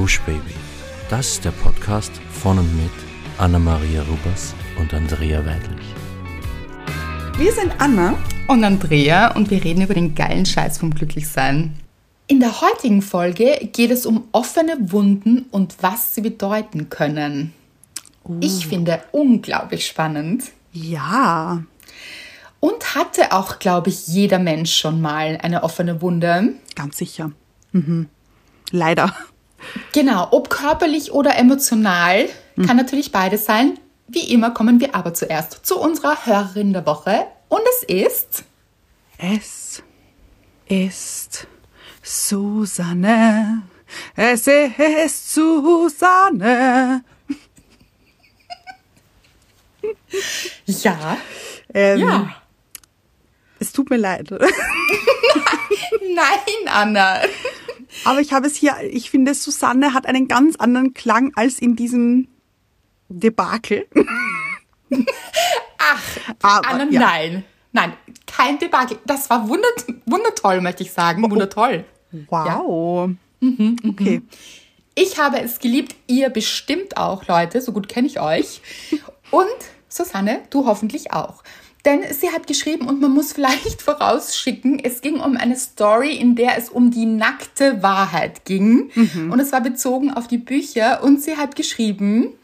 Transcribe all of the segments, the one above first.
Gush Baby. Das ist der Podcast von und mit Anna-Maria Rubers und Andrea Weidlich. Wir sind Anna und Andrea und wir reden über den geilen Scheiß vom Glücklichsein. In der heutigen Folge geht es um offene Wunden und was sie bedeuten können. Uh. Ich finde unglaublich spannend. Ja. Und hatte auch, glaube ich, jeder Mensch schon mal eine offene Wunde. Ganz sicher. Mhm. Leider. Genau, ob körperlich oder emotional, mhm. kann natürlich beides sein. Wie immer kommen wir aber zuerst zu unserer Hörerin der Woche. Und es ist. Es ist Susanne. Es ist Susanne. ja. Ähm, ja. Es tut mir leid. Nein, Anna. Aber ich habe es hier, ich finde, Susanne hat einen ganz anderen Klang als in diesem Debakel. Ach, Aber, Anna, ja. nein. Nein, kein Debakel. Das war wundert, wundertoll, möchte ich sagen. Oh, wundertoll. Wow. Ja. Mhm, mhm. Okay. Ich habe es geliebt, ihr bestimmt auch, Leute. So gut kenne ich euch. Und Susanne, du hoffentlich auch. Denn sie hat geschrieben, und man muss vielleicht vorausschicken, es ging um eine Story, in der es um die nackte Wahrheit ging. Mhm. Und es war bezogen auf die Bücher. Und sie hat geschrieben,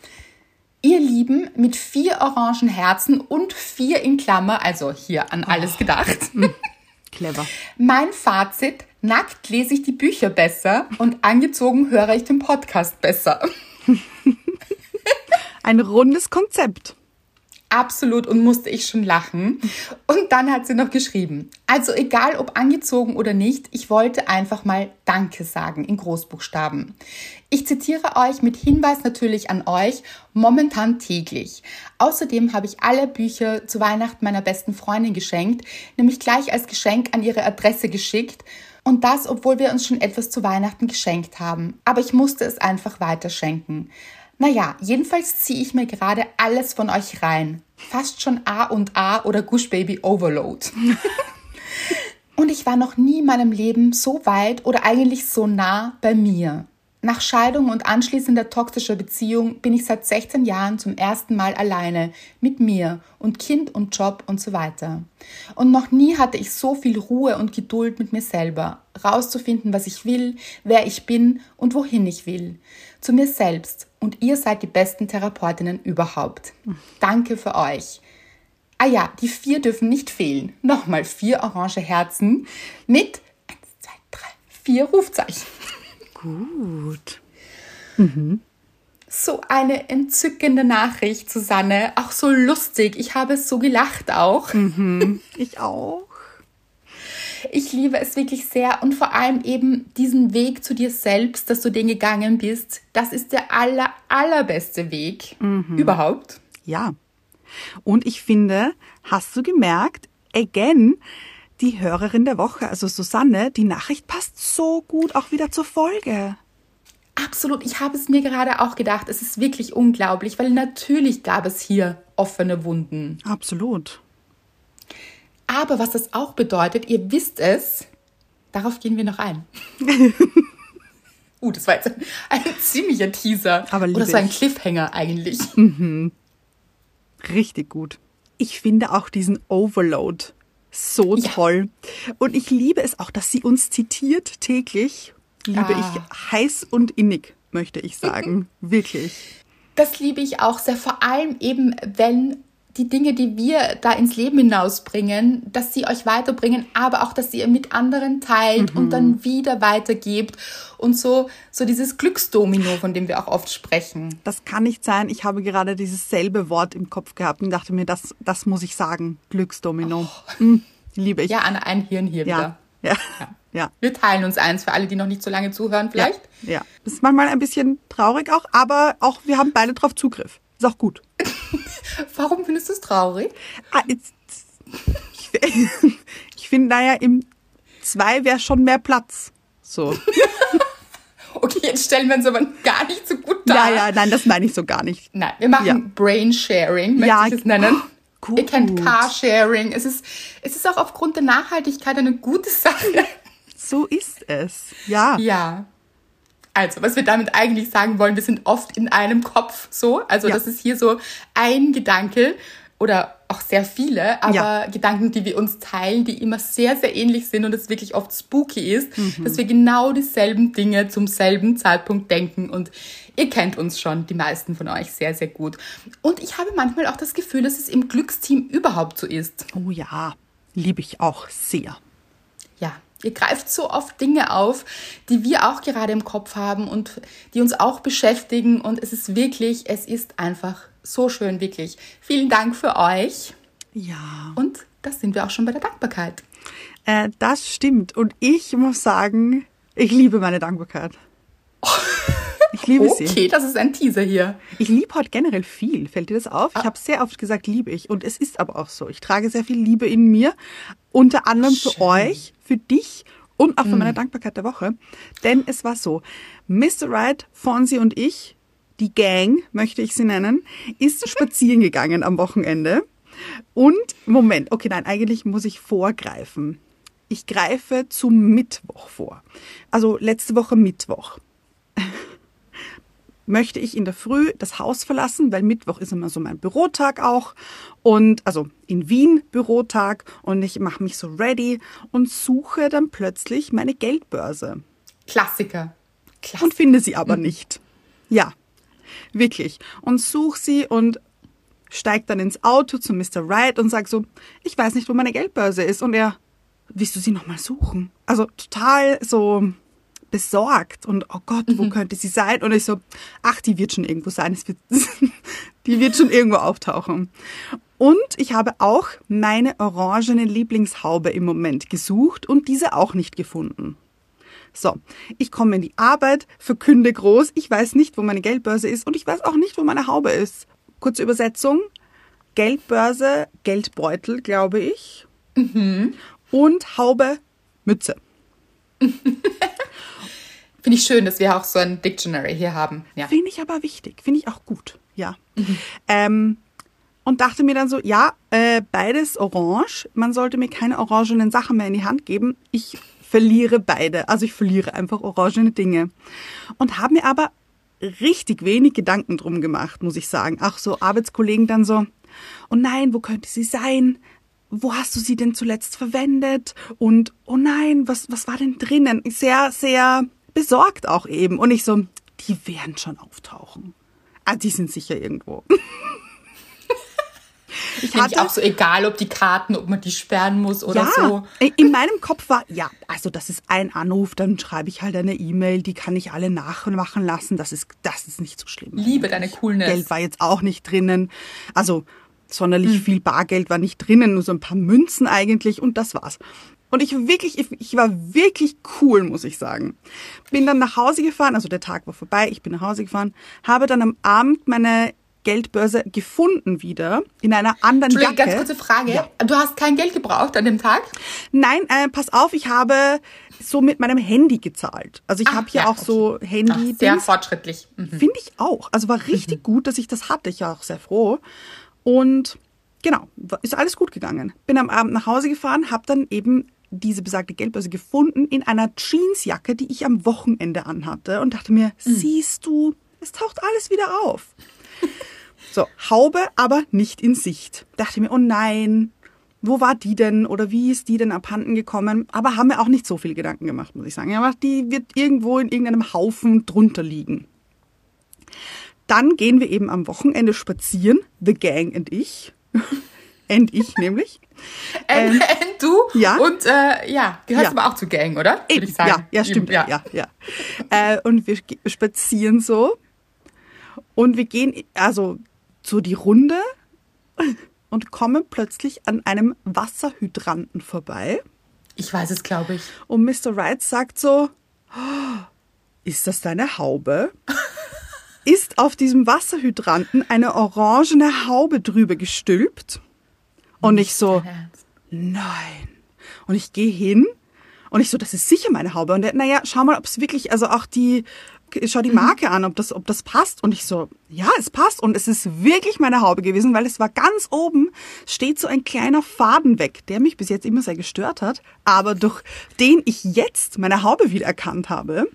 ihr Lieben, mit vier orangen Herzen und vier in Klammer, also hier an alles oh. gedacht. Clever. Mein Fazit, nackt lese ich die Bücher besser und angezogen höre ich den Podcast besser. Ein rundes Konzept absolut und musste ich schon lachen. Und dann hat sie noch geschrieben, also egal ob angezogen oder nicht, ich wollte einfach mal Danke sagen in Großbuchstaben. Ich zitiere euch mit Hinweis natürlich an euch, momentan täglich. Außerdem habe ich alle Bücher zu Weihnachten meiner besten Freundin geschenkt, nämlich gleich als Geschenk an ihre Adresse geschickt. Und das, obwohl wir uns schon etwas zu Weihnachten geschenkt haben. Aber ich musste es einfach weiterschenken. Naja, jedenfalls ziehe ich mir gerade alles von euch rein. Fast schon A und A oder Gush Baby Overload. und ich war noch nie in meinem Leben so weit oder eigentlich so nah bei mir. Nach Scheidung und anschließender toxischer Beziehung bin ich seit 16 Jahren zum ersten Mal alleine mit mir und Kind und Job und so weiter. Und noch nie hatte ich so viel Ruhe und Geduld mit mir selber, rauszufinden, was ich will, wer ich bin und wohin ich will. Zu mir selbst. Und ihr seid die besten Therapeutinnen überhaupt. Danke für euch. Ah ja, die vier dürfen nicht fehlen. Nochmal vier orange Herzen mit eins, zwei, drei, vier Rufzeichen. Gut. Mhm. So eine entzückende Nachricht, Susanne. Auch so lustig. Ich habe so gelacht auch. Mhm. Ich auch. Ich liebe es wirklich sehr und vor allem eben diesen Weg zu dir selbst, dass du den gegangen bist. Das ist der aller, allerbeste Weg mhm. überhaupt. Ja. Und ich finde, hast du gemerkt, again, die Hörerin der Woche, also Susanne, die Nachricht passt so gut auch wieder zur Folge. Absolut, ich habe es mir gerade auch gedacht. Es ist wirklich unglaublich, weil natürlich gab es hier offene Wunden. Absolut. Aber was das auch bedeutet, ihr wisst es, darauf gehen wir noch ein. uh, das war jetzt ein, ein ziemlicher Teaser. Aber Oder so ein Cliffhanger eigentlich. Mhm. Richtig gut. Ich finde auch diesen Overload so ja. toll. Und ich liebe es auch, dass sie uns zitiert täglich. Liebe ah. ich heiß und innig, möchte ich sagen. Wirklich. Das liebe ich auch sehr, vor allem eben, wenn die Dinge, die wir da ins Leben hinausbringen, dass sie euch weiterbringen, aber auch, dass ihr mit anderen teilt mhm. und dann wieder weitergebt und so, so dieses Glücksdomino, von dem wir auch oft sprechen. Das kann nicht sein. Ich habe gerade dieses selbe Wort im Kopf gehabt und dachte mir, das, das muss ich sagen. Glücksdomino. Oh. Mhm, liebe ich. Ja, Anna, ein Hirn hier ja. wieder. Ja. ja. Ja. Wir teilen uns eins für alle, die noch nicht so lange zuhören, vielleicht. Ja, ja. Das ist manchmal ein bisschen traurig auch, aber auch wir haben beide drauf Zugriff. Ist auch gut. Warum findest du es traurig? Ah, jetzt, ich, ich finde, naja, im zwei wäre schon mehr Platz. So. okay, jetzt stellen wir uns aber gar nicht so gut dar. Ja, ja, nein, das meine ich so gar nicht. Nein, wir machen ja. Brain Sharing, möchte ja, ich es nennen. Oh, gut. Ihr kennt Carsharing. Es ist, es ist auch aufgrund der Nachhaltigkeit eine gute Sache. So ist es. Ja. Ja. Also, was wir damit eigentlich sagen wollen, wir sind oft in einem Kopf so. Also, ja. das ist hier so ein Gedanke oder auch sehr viele, aber ja. Gedanken, die wir uns teilen, die immer sehr, sehr ähnlich sind und es wirklich oft spooky ist, mhm. dass wir genau dieselben Dinge zum selben Zeitpunkt denken und ihr kennt uns schon, die meisten von euch, sehr, sehr gut. Und ich habe manchmal auch das Gefühl, dass es im Glücksteam überhaupt so ist. Oh ja, liebe ich auch sehr. Ihr greift so oft Dinge auf, die wir auch gerade im Kopf haben und die uns auch beschäftigen. Und es ist wirklich, es ist einfach so schön, wirklich. Vielen Dank für euch. Ja. Und das sind wir auch schon bei der Dankbarkeit. Äh, das stimmt. Und ich muss sagen, ich liebe meine Dankbarkeit. Ich liebe okay, sie. Okay, das ist ein Teaser hier. Ich liebe heute generell viel. Fällt dir das auf? Ich ah. habe sehr oft gesagt, liebe ich. Und es ist aber auch so. Ich trage sehr viel Liebe in mir. Unter anderem Schön. für euch, für dich und auch für mm. meine Dankbarkeit der Woche. Denn es war so. Mr. Wright, Fonzie und ich, die Gang, möchte ich sie nennen, ist spazieren gegangen am Wochenende. Und, Moment, okay, nein, eigentlich muss ich vorgreifen. Ich greife zum Mittwoch vor. Also letzte Woche Mittwoch möchte ich in der Früh das Haus verlassen, weil Mittwoch ist immer so mein Bürotag auch und also in Wien Bürotag und ich mache mich so ready und suche dann plötzlich meine Geldbörse. Klassiker. Klassiker. Und finde sie aber nicht. Ja, wirklich. Und suche sie und steige dann ins Auto zu Mr. Wright und sage so, ich weiß nicht, wo meine Geldbörse ist. Und er, willst du sie nochmal suchen? Also total so besorgt und oh Gott, wo mhm. könnte sie sein? Und ich so, ach, die wird schon irgendwo sein, wird, die wird schon irgendwo auftauchen. Und ich habe auch meine orangene Lieblingshaube im Moment gesucht und diese auch nicht gefunden. So, ich komme in die Arbeit, verkünde groß, ich weiß nicht, wo meine Geldbörse ist und ich weiß auch nicht, wo meine Haube ist. Kurze Übersetzung, Geldbörse, Geldbeutel, glaube ich. Mhm. Und Haube, Mütze. Finde ich schön, dass wir auch so ein Dictionary hier haben. Ja. Finde ich aber wichtig. Finde ich auch gut. Ja. Mhm. Ähm, und dachte mir dann so, ja, äh, beides orange. Man sollte mir keine orangenen Sachen mehr in die Hand geben. Ich verliere beide. Also ich verliere einfach orangene Dinge. Und habe mir aber richtig wenig Gedanken drum gemacht, muss ich sagen. Ach so, Arbeitskollegen dann so, oh nein, wo könnte sie sein? Wo hast du sie denn zuletzt verwendet? Und oh nein, was, was war denn drinnen? Sehr, sehr besorgt auch eben. Und ich so, die werden schon auftauchen. Ah, die sind sicher irgendwo. Ich hatte ich auch so, egal ob die Karten, ob man die sperren muss oder ja, so. In meinem Kopf war, ja, also das ist ein Anruf, dann schreibe ich halt eine E-Mail, die kann ich alle nachmachen lassen. Das ist, das ist nicht so schlimm. Liebe deine Coolness. Geld war jetzt auch nicht drinnen. Also sonderlich hm. viel Bargeld war nicht drinnen, nur so ein paar Münzen eigentlich und das war's. Und ich wirklich, ich, ich war wirklich cool, muss ich sagen. Bin dann nach Hause gefahren, also der Tag war vorbei, ich bin nach Hause gefahren, habe dann am Abend meine Geldbörse gefunden wieder in einer anderen Jacke. ganz kurze Frage. Ja. Du hast kein Geld gebraucht an dem Tag? Nein, äh, pass auf, ich habe so mit meinem Handy gezahlt. Also ich habe hier ja, auch okay. so Handy. Ach, sehr fortschrittlich. Mhm. Finde ich auch. Also war richtig mhm. gut, dass ich das hatte. Ich war auch sehr froh. Und genau, ist alles gut gegangen. Bin am Abend nach Hause gefahren, habe dann eben diese besagte Geldbörse gefunden in einer Jeansjacke, die ich am Wochenende anhatte und dachte mir, mhm. siehst du, es taucht alles wieder auf. so, Haube aber nicht in Sicht. Dachte mir, oh nein, wo war die denn oder wie ist die denn abhanden gekommen? Aber haben mir auch nicht so viel Gedanken gemacht, muss ich sagen. Aber die wird irgendwo in irgendeinem Haufen drunter liegen. Dann gehen wir eben am Wochenende spazieren, The Gang und ich. And ich nämlich. And, ähm, and du ja? und äh, ja, gehörst ja. aber auch zur Gang, oder? Sagen. Ja, ja, stimmt. Ja, ja. ja. Äh, und wir spazieren so und wir gehen also so die Runde und kommen plötzlich an einem Wasserhydranten vorbei. Ich weiß es, glaube ich. Und Mr. Wright sagt so, oh, ist das deine Haube? ist auf diesem Wasserhydranten eine orangene Haube drüber gestülpt? Und ich so, nein. Und ich gehe hin und ich so, das ist sicher meine Haube. Und er, naja, schau mal, ob es wirklich, also auch die, schau die mhm. Marke an, ob das, ob das passt. Und ich so, ja, es passt. Und es ist wirklich meine Haube gewesen, weil es war ganz oben, steht so ein kleiner Faden weg, der mich bis jetzt immer sehr gestört hat. Aber durch den ich jetzt meine Haube wiedererkannt habe,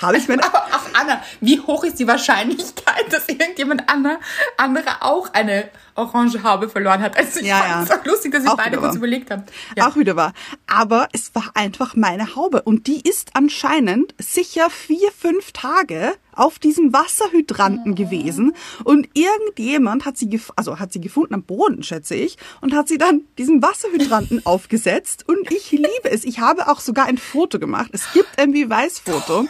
habe ich mir. Aber auch Anna, wie hoch ist die Wahrscheinlichkeit, dass irgendjemand Anna, andere auch eine orange Haube verloren hat? Also ich Ja, fand ja. es auch lustig, dass ich Auch beide kurz wahr. überlegt habe. Ja. Auch wieder wahr. Aber es war einfach meine Haube. Und die ist anscheinend sicher vier, fünf Tage auf diesem Wasserhydranten gewesen. Und irgendjemand hat sie, gef also hat sie gefunden am Boden, schätze ich, und hat sie dann diesen Wasserhydranten aufgesetzt. Und ich liebe es. Ich habe auch sogar ein Foto gemacht. Es gibt ein Beweisfoto.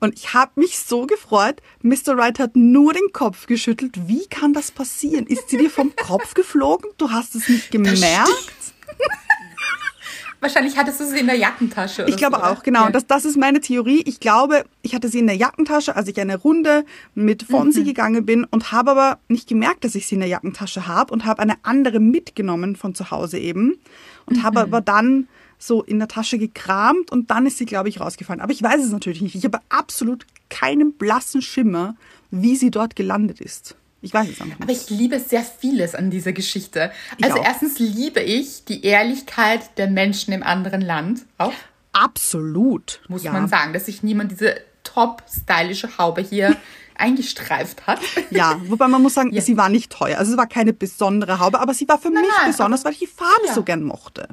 Und ich habe mich so gefreut. Mr. Wright hat nur den Kopf geschüttelt. Wie kann das passieren? Ist sie dir vom Kopf geflogen? Du hast es nicht gemerkt? Wahrscheinlich hattest du sie in der Jackentasche. Oder Ich glaube so, auch, genau. Ja. Das, das ist meine Theorie. Ich glaube, ich hatte sie in der Jackentasche, als ich eine Runde mit Fonsi gegangen bin und habe aber nicht gemerkt, dass ich sie in der Jackentasche habe und habe eine andere mitgenommen von zu Hause eben und habe aber dann so in der Tasche gekramt und dann ist sie, glaube ich, rausgefallen. Aber ich weiß es natürlich nicht. Ich habe absolut keinen blassen Schimmer, wie sie dort gelandet ist. Ich weiß es einfach Aber nicht. ich liebe sehr vieles an dieser Geschichte. Ich Also auch. erstens liebe ich die Ehrlichkeit der Menschen im anderen Land. Auch Absolut. muss ja. man sagen, dass sich niemand diese top stylische Haube hier eingestreift hat. Ja, wobei man muss sagen, Ja. sie war nicht teuer. Also es war keine besondere Haube, aber sie war für mich nein, besonders, weil ich die Farbe ja. so gern mochte.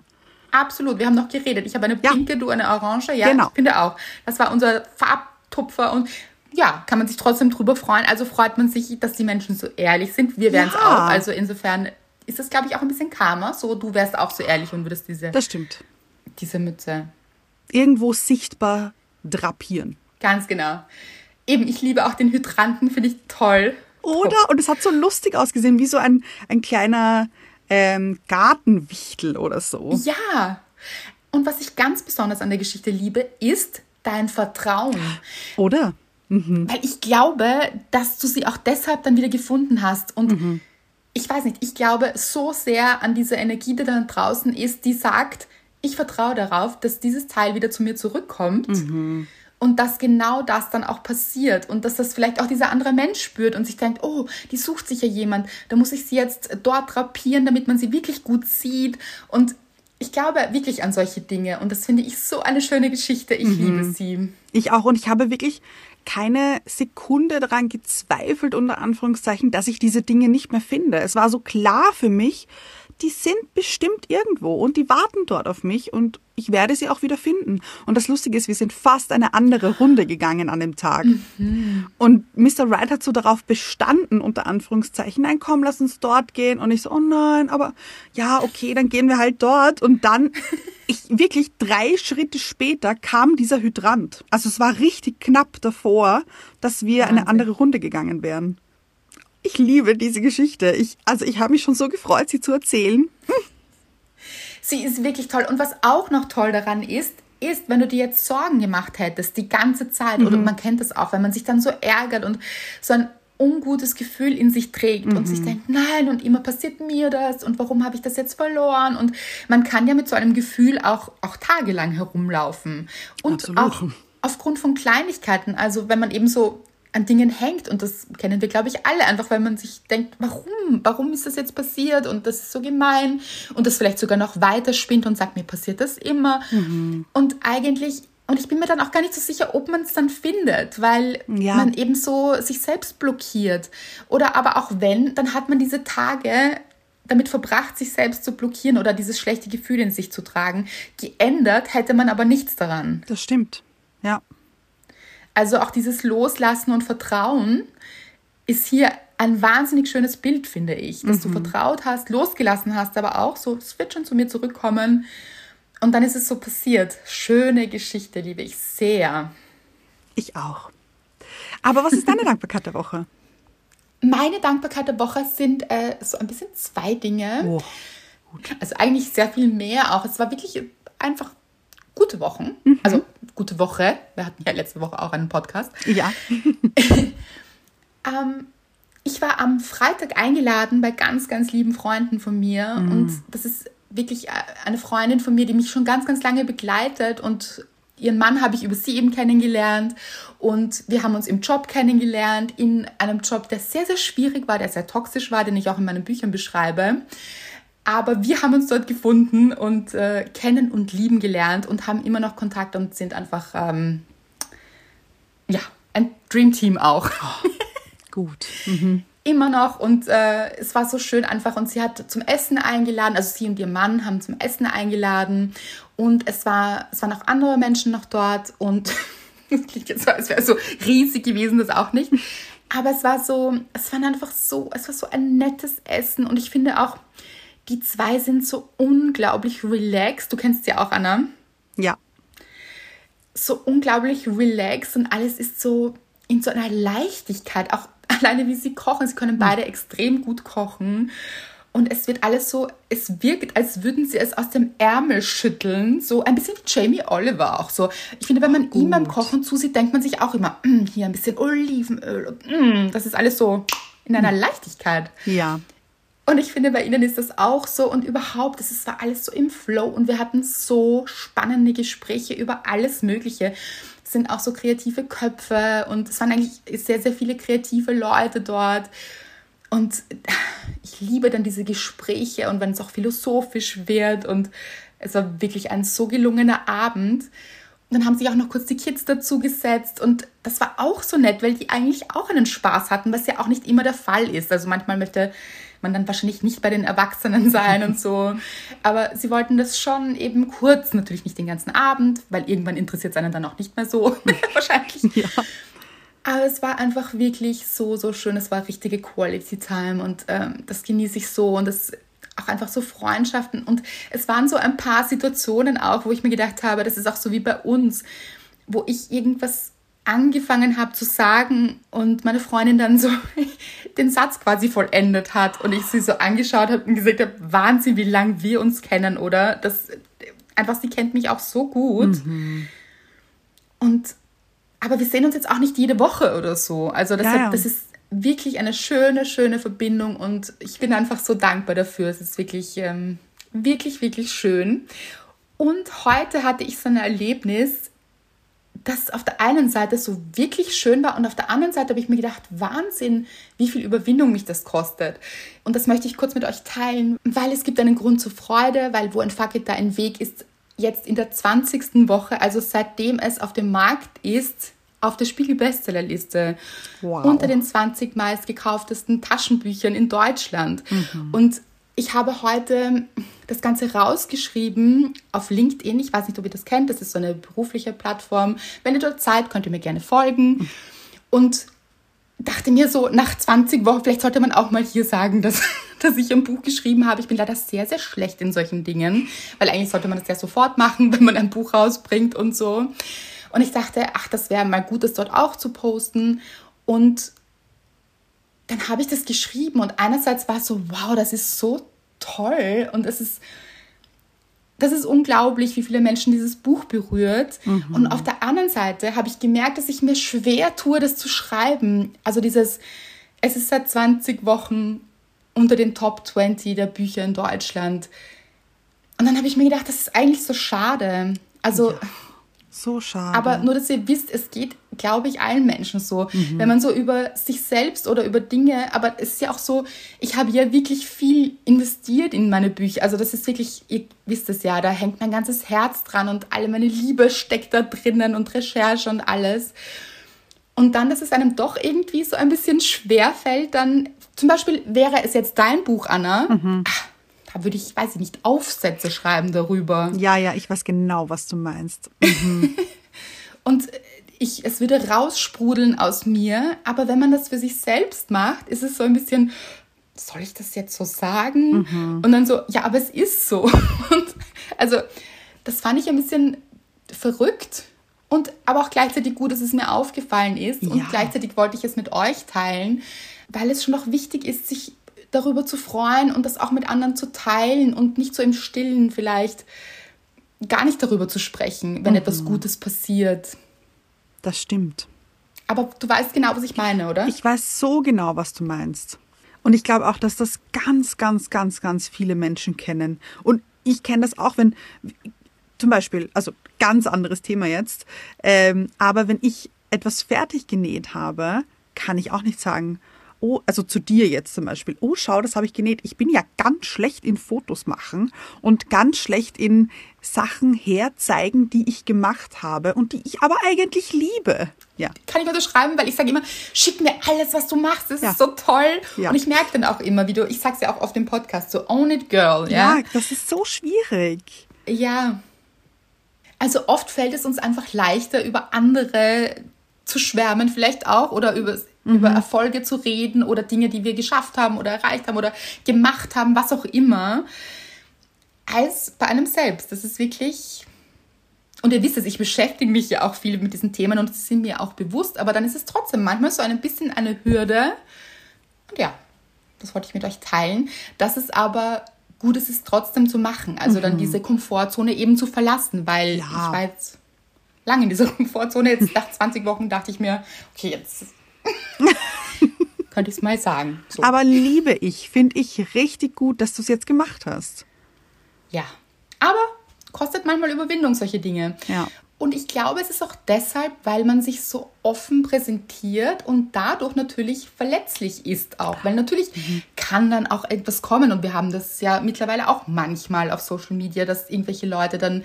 Absolut, wir haben noch geredet. Ich habe eine Ja. pinke, du eine orange. Ja, Genau. ich finde auch. Das war unser Farbtupfer und ja, kann man sich trotzdem drüber freuen. Also freut man sich, dass die Menschen so ehrlich sind. Wir wären es Ja. auch. Also insofern ist das, glaube ich, auch ein bisschen Karma. So, du wärst auch so ehrlich und würdest diese, Das stimmt. diese Mütze. Irgendwo sichtbar drapieren. Ganz genau. Eben, ich liebe auch den Hydranten, finde ich toll. Oder? Und es hat so lustig ausgesehen, wie so ein, ein kleiner ähm, Gartenwichtel oder so. Ja. Und was ich ganz besonders an der Geschichte liebe, ist dein Vertrauen. Oder? Weil ich glaube, dass du sie auch deshalb dann wieder gefunden hast. Und ich weiß nicht, ich glaube so sehr an diese Energie, die da draußen ist, die sagt, ich vertraue darauf, dass dieses Teil wieder zu mir zurückkommt. Und dass genau das dann auch passiert und dass das vielleicht auch dieser andere Mensch spürt und sich denkt, oh, die sucht sich ja jemand, da muss ich sie jetzt dort drapieren, damit man sie wirklich gut sieht. Und ich glaube wirklich an solche Dinge und das finde ich so eine schöne Geschichte. Ich liebe sie. Ich auch. Und ich habe wirklich keine Sekunde daran gezweifelt, unter Anführungszeichen, dass ich diese Dinge nicht mehr finde. Es war so klar für mich, die sind bestimmt irgendwo und die warten dort auf mich und ich werde sie auch wieder finden. Und das Lustige ist, wir sind fast eine andere Runde gegangen an dem Tag. Und Mr. Wright hat so darauf bestanden, unter Anführungszeichen, nein, komm, lass uns dort gehen. Und ich so, oh nein, aber ja, okay, dann gehen wir halt dort. Und dann, ich wirklich drei Schritte später kam dieser Hydrant. Also es war richtig knapp davor, dass wir eine Wahnsinn. andere Runde gegangen wären. Ich liebe diese Geschichte. Ich, also ich habe mich schon so gefreut, sie zu erzählen. Sie ist wirklich toll. Und was auch noch toll daran ist, ist, wenn du dir jetzt Sorgen gemacht hättest, die ganze Zeit, oder man kennt das auch, wenn man sich dann so ärgert und so ein ungutes Gefühl in sich trägt und sich denkt, nein, und immer passiert mir das und warum habe ich das jetzt verloren? Und man kann ja mit so einem Gefühl auch, auch tagelang herumlaufen. Und Absolut. auch aufgrund von Kleinigkeiten, also wenn man eben so an Dingen hängt und das kennen wir, glaube ich, alle, einfach weil man sich denkt, warum, warum ist das jetzt passiert und das ist so gemein und das vielleicht sogar noch weiter spinnt und sagt, mir passiert das immer und eigentlich und ich bin mir dann auch gar nicht so sicher, ob man es dann findet, weil Ja. man eben so sich selbst blockiert. Oder aber auch wenn, dann hat man diese Tage damit verbracht, sich selbst zu blockieren oder dieses schlechte Gefühl in sich zu tragen. Geändert hätte man aber nichts daran. Das stimmt. Ja. Also auch dieses Loslassen und Vertrauen ist hier ein wahnsinnig schönes Bild, finde ich. Dass du vertraut hast, losgelassen hast, aber auch so, es wird schon zu mir zurückkommen. Und dann ist es so passiert. Schöne Geschichte, liebe ich sehr. Ich auch. Aber was ist deine Dankbarkeit der Woche? Meine Dankbarkeit der Woche sind äh, so ein bisschen zwei Dinge. Oh. Also eigentlich sehr viel mehr auch. Es war wirklich einfach gute Wochen. Also gute Woche. Wir hatten ja letzte Woche auch einen Podcast. Ja. Ähm, ich war am Freitag eingeladen bei ganz, ganz lieben Freunden von mir. Und das ist wirklich äh, eine Freundin von mir, die mich schon ganz, ganz lange begleitet. Und ihren Mann habe ich über sie eben kennengelernt. Und wir haben uns im Job kennengelernt, in einem Job, der sehr, sehr schwierig war, der sehr toxisch war, den ich auch in meinen Büchern beschreibe. Aber wir haben uns dort gefunden und äh, kennen und lieben gelernt und haben immer noch Kontakt und sind einfach ähm, Ja, ein Dream Team auch. Oh, gut. Mhm. Immer noch und äh, es war so schön einfach und sie hat zum Essen eingeladen, also sie und ihr Mann haben zum Essen eingeladen und es war es waren auch andere Menschen noch dort und es klingt jetzt so, als wäre es so riesig gewesen, das auch nicht. Aber es war so, es war einfach so, es war so ein nettes Essen und ich finde auch, die zwei sind so unglaublich relaxed. Du kennst sie auch, Anna. Ja. So unglaublich relaxed und alles ist so in so einer Leichtigkeit. Auch alleine wie sie kochen. Sie können beide extrem gut kochen. Und es wird alles so, es wirkt, als würden sie es aus dem Ärmel schütteln. So ein bisschen wie Jamie Oliver auch so. Ich finde, wenn man ihm beim Kochen zusieht, denkt man sich auch immer, mm, hier ein bisschen Olivenöl. Und, mm, das ist alles so in einer Leichtigkeit. Ja. Und ich finde, bei ihnen ist das auch so und überhaupt, es war alles so im Flow und wir hatten so spannende Gespräche über alles Mögliche. Es sind auch so kreative Köpfe und es waren eigentlich sehr, sehr viele kreative Leute dort. Und ich liebe dann diese Gespräche und wenn es auch philosophisch wird und es war wirklich ein so gelungener Abend. Und dann haben sich auch noch kurz die Kids dazu gesetzt und das war auch so nett, weil die eigentlich auch einen Spaß hatten, was ja auch nicht immer der Fall ist. Also manchmal möchte man dann wahrscheinlich nicht bei den Erwachsenen sein und so. Aber sie wollten das schon eben kurz, natürlich nicht den ganzen Abend, weil irgendwann interessiert es einen dann auch nicht mehr so, wahrscheinlich. Ja. Aber es war einfach wirklich so, so schön. Es war richtige Quality Time und ähm, das genieße ich so und das auch einfach so Freundschaften. Und es waren so ein paar Situationen auch, wo ich mir gedacht habe, das ist auch so wie bei uns, wo ich irgendwas angefangen habe zu sagen und meine Freundin dann so den Satz quasi vollendet hat und ich sie so angeschaut habe und gesagt habe, Wahnsinn, wie lange wir uns kennen, oder? Das einfach, sie kennt mich auch so gut. Mhm. Und aber wir sehen uns jetzt auch nicht jede Woche oder so. Also das, ja, ja. das ist wirklich eine schöne, schöne Verbindung und ich bin einfach so dankbar dafür. Es ist wirklich, ähm, wirklich, wirklich schön. Und heute hatte ich so ein Erlebnis, das auf der einen Seite so wirklich schön war und auf der anderen Seite habe ich mir gedacht, Wahnsinn, wie viel Überwindung mich das kostet. Und das möchte ich kurz mit euch teilen, weil es gibt einen Grund zur Freude, weil wo ein Fuck it da ein Weg ist, jetzt in der 20. Woche, also seitdem es auf dem Markt ist, auf der Spiegel Bestsellerliste wow. unter den 20 meist gekauftesten Taschenbüchern in Deutschland. Mhm. Und ich habe heute das Ganze rausgeschrieben auf LinkedIn. Ich weiß nicht, ob ihr das kennt. Das ist so eine berufliche Plattform. Wenn ihr dort seid, könnt ihr mir gerne folgen. Und dachte mir so, nach 20 Wochen, vielleicht sollte man auch mal hier sagen, dass, dass ich ein Buch geschrieben habe. Ich bin leider sehr, sehr schlecht in solchen Dingen, weil eigentlich sollte man das ja sofort machen, wenn man ein Buch rausbringt und so. Und ich dachte, ach, das wäre mal gut, das dort auch zu posten. Und dann habe ich das geschrieben und einerseits war es so, wow, das ist so toll und es ist, das ist unglaublich, wie viele Menschen dieses Buch berührt. Mhm. Und auf der anderen Seite habe ich gemerkt, dass ich mir schwer tue, das zu schreiben. Also dieses, es ist seit 20 Wochen unter den Top 20 der Bücher in Deutschland. Und dann habe ich mir gedacht, das ist eigentlich so schade. Also ja. So schade. Aber nur, dass ihr wisst, es geht, glaube ich, allen Menschen so. Mhm. Wenn man so über sich selbst oder über Dinge, aber es ist ja auch so, ich habe ja wirklich viel investiert in meine Bücher. Also das ist wirklich, ihr wisst es ja, da hängt mein ganzes Herz dran und alle meine Liebe steckt da drinnen und Recherche und alles. Und dann, dass es einem doch irgendwie so ein bisschen schwer fällt, dann, zum Beispiel wäre es jetzt dein Buch, Anna. Mhm. Ach, würde ich, weiß ich nicht, Aufsätze schreiben darüber. Ja, ja, ich weiß genau, was du meinst. Mhm. und ich, es würde raussprudeln aus mir, aber wenn man das für sich selbst macht, ist es so ein bisschen, soll ich das jetzt so sagen? Mhm. Und dann so, ja, aber es ist so. Und also, das fand ich ein bisschen verrückt und aber auch gleichzeitig gut, dass es mir aufgefallen ist ja. und gleichzeitig wollte ich es mit euch teilen, weil es schon auch wichtig ist, sich darüber zu freuen und das auch mit anderen zu teilen und nicht so im Stillen vielleicht gar nicht darüber zu sprechen, wenn mhm. etwas Gutes passiert. Das stimmt. Aber du weißt genau, was ich meine, oder? Ich weiß so genau, was du meinst. Und ich glaube auch, dass das ganz, ganz, ganz, ganz viele Menschen kennen. Und ich kenne das auch, wenn zum Beispiel, also ganz anderes Thema jetzt, ähm, aber wenn ich etwas fertig genäht habe, kann ich auch nicht sagen, oh, also zu dir jetzt zum Beispiel, oh, schau, das habe ich genäht. Ich bin ja ganz schlecht in Fotos machen und ganz schlecht in Sachen herzeigen, die ich gemacht habe und die ich aber eigentlich liebe. Ja. Kann ich unterschreiben, weil ich sage immer, schick mir alles, was du machst, das ja. ist so toll. Ja. Und ich merke dann auch immer, wie du, ich sag's ja auch auf dem Podcast, so own it girl. Ja, ja das ist so schwierig. Ja. Also oft fällt es uns einfach leichter, über andere zu schwärmen, vielleicht auch, oder über, mhm. über Erfolge zu reden oder Dinge, die wir geschafft haben oder erreicht haben oder gemacht haben, was auch immer, als bei einem selbst. Das ist wirklich. Und ihr wisst es, ich beschäftige mich ja auch viel mit diesen Themen und sie sind mir auch bewusst, aber dann ist es trotzdem manchmal so ein bisschen eine Hürde. Und ja, das wollte ich mit euch teilen, dass es aber gut ist es trotzdem zu machen. Also mhm. dann diese Komfortzone eben zu verlassen, weil ja. ich war jetzt lange in dieser Komfortzone. Jetzt nach 20 Wochen dachte ich mir, okay, jetzt könnte ich es mal sagen. So. Aber liebe ich, finde ich richtig gut, dass du es jetzt gemacht hast. Ja, aber kostet manchmal Überwindung, solche Dinge. Ja. Und ich glaube, es ist auch deshalb, weil man sich so offen präsentiert und dadurch natürlich verletzlich ist auch. Weil natürlich mhm. kann dann auch etwas kommen und wir haben das ja mittlerweile auch manchmal auf Social Media, dass irgendwelche Leute dann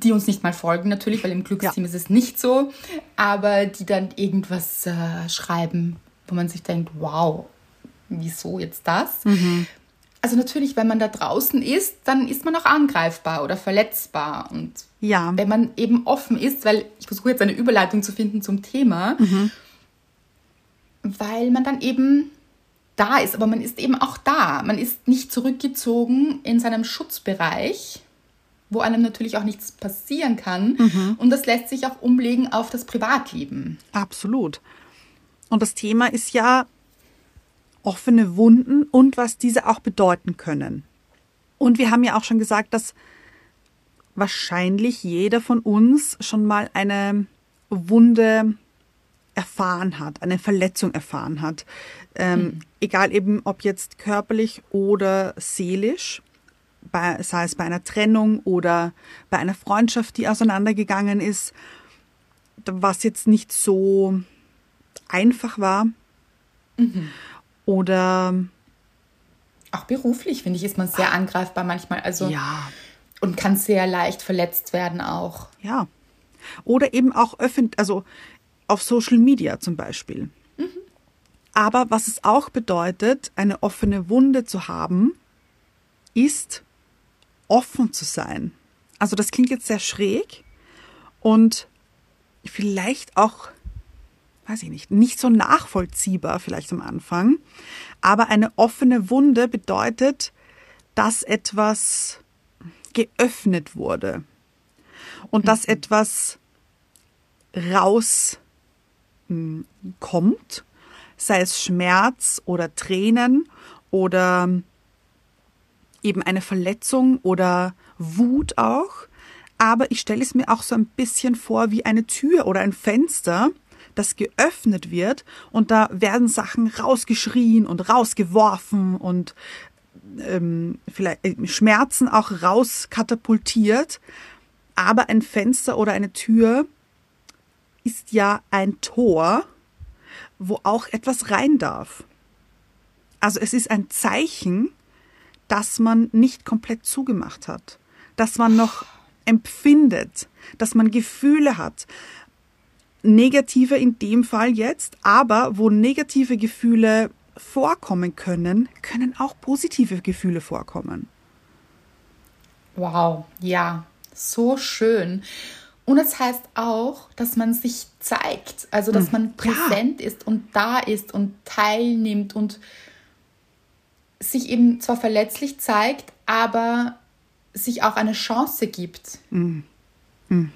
die uns nicht mal folgen natürlich, weil im Glücksteam ja. ist es nicht so, aber die dann irgendwas äh, schreiben, wo man sich denkt, wow, wieso jetzt das? Mhm also natürlich, wenn man da draußen ist, dann ist man auch angreifbar oder verletzbar. Und ja. wenn man eben offen ist, weil ich versuche jetzt eine Überleitung zu finden zum Thema, mhm. weil man dann eben da ist, aber man ist eben auch da. Man ist nicht zurückgezogen in seinem Schutzbereich, wo einem natürlich auch nichts passieren kann. Mhm. Und das lässt sich auch umlegen auf das Privatleben. Absolut. Und das Thema ist ja offene Wunden und was diese auch bedeuten können. Und wir haben ja auch schon gesagt, dass wahrscheinlich jeder von uns schon mal eine Wunde erfahren hat, eine Verletzung erfahren hat. Ähm, mhm. Egal eben, ob jetzt körperlich oder seelisch, bei, sei es bei einer Trennung oder bei einer Freundschaft, die auseinandergegangen ist, was jetzt nicht so einfach war. Mhm. Oder auch beruflich, finde ich, ist man sehr angreifbar manchmal. Also ja. und kann sehr leicht verletzt werden auch. Ja. Oder eben auch öffentlich, also auf Social Media zum Beispiel. Mhm. Aber was es auch bedeutet, eine offene Wunde zu haben, ist offen zu sein. Also das klingt jetzt sehr schräg und vielleicht auch weiß ich nicht, nicht so nachvollziehbar vielleicht am Anfang. Aber eine offene Wunde bedeutet, dass etwas geöffnet wurde und dass mhm. etwas rauskommt, sei es Schmerz oder Tränen oder eben eine Verletzung oder Wut auch. Aber ich stelle es mir auch so ein bisschen vor wie eine Tür oder ein Fenster, das geöffnet wird und da werden Sachen rausgeschrien und rausgeworfen und ähm, vielleicht äh, Schmerzen auch rauskatapultiert. Aber ein Fenster oder eine Tür ist ja ein Tor, wo auch etwas rein darf. Also es ist ein Zeichen, dass man nicht komplett zugemacht hat, dass man noch empfindet, dass man Gefühle hat, negative in dem Fall jetzt, aber wo negative Gefühle vorkommen können, können auch positive Gefühle vorkommen. Wow, ja, so schön. Und es das heißt auch, dass man sich zeigt, also dass hm, man präsent ja. ist und da ist und teilnimmt und sich eben zwar verletzlich zeigt, aber sich auch eine Chance gibt. Mhm. Mhm.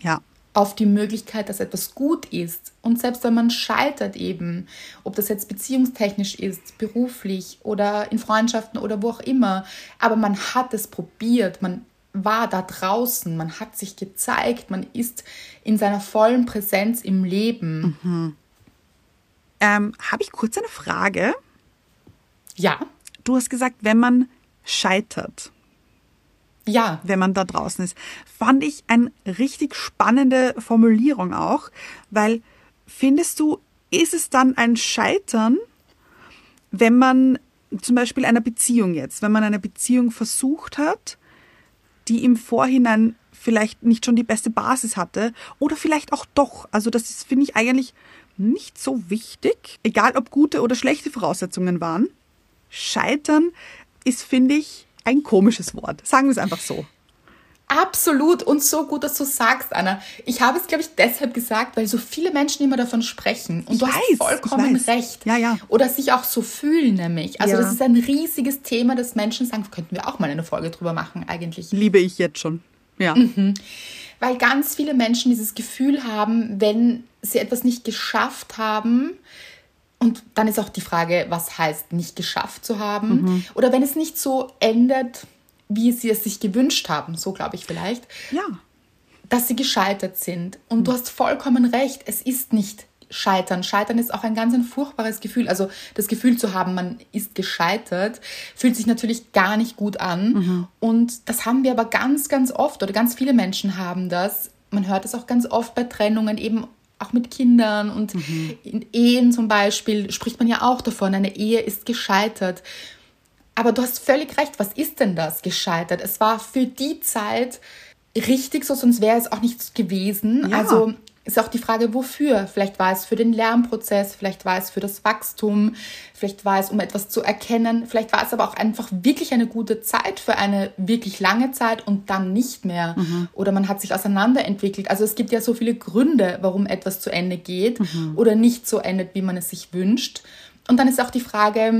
Ja, auf die Möglichkeit, dass etwas gut ist. Und selbst wenn man scheitert eben, ob das jetzt beziehungstechnisch ist, beruflich oder in Freundschaften oder wo auch immer, aber man hat es probiert, man war da draußen, man hat sich gezeigt, man ist in seiner vollen Präsenz im Leben. Mhm. Ähm, Habe ich kurz eine Frage? Ja. Du hast gesagt, wenn man scheitert. Ja. Wenn man da draußen ist. Fand ich eine richtig spannende Formulierung auch, weil findest du, ist es dann ein Scheitern, wenn man zum Beispiel einer Beziehung jetzt, wenn man eine Beziehung versucht hat, die im Vorhinein vielleicht nicht schon die beste Basis hatte oder vielleicht auch doch. Also das ist, finde ich, eigentlich nicht so wichtig, egal ob gute oder schlechte Voraussetzungen waren. Scheitern ist, finde ich, ein komisches Wort. Sagen wir es einfach so. Absolut und so gut, dass du sagst, Anna. Ich habe es, glaube ich, deshalb gesagt, weil so viele Menschen immer davon sprechen. Und ich du weiß, hast vollkommen recht. Ja, ja. Oder sich auch so fühlen, nämlich. Also, Ja. das ist ein riesiges Thema, das Menschen sagen, könnten wir auch mal eine Folge drüber machen, eigentlich. Liebe ich jetzt schon. Ja. Weil ganz viele Menschen dieses Gefühl haben, wenn sie etwas nicht geschafft haben, und dann ist auch die Frage, was heißt nicht geschafft zu haben, oder wenn es nicht so endet, wie sie es sich gewünscht haben, so glaube ich vielleicht, Ja. dass sie gescheitert sind. Und du hast vollkommen recht, es ist nicht Scheitern. Scheitern ist auch ein ganz ein furchtbares Gefühl. Also das Gefühl zu haben, man ist gescheitert, fühlt sich natürlich gar nicht gut an. Und das haben wir aber ganz, ganz oft oder ganz viele Menschen haben das. Man hört es auch ganz oft bei Trennungen, eben auch mit Kindern und in Ehen zum Beispiel spricht man ja auch davon, eine Ehe ist gescheitert. Aber du hast völlig recht, was ist denn das gescheitert? Es war für die Zeit richtig so, sonst wäre es auch nichts gewesen. Ja. Also ist auch die Frage, wofür? Vielleicht war es für den Lernprozess, vielleicht war es für das Wachstum, vielleicht war es, um etwas zu erkennen, vielleicht war es aber auch einfach wirklich eine gute Zeit für eine wirklich lange Zeit und dann nicht mehr. Oder man hat sich auseinanderentwickelt. Also es gibt ja so viele Gründe, warum etwas zu Ende geht oder nicht so endet, wie man es sich wünscht. Und dann ist auch die Frage,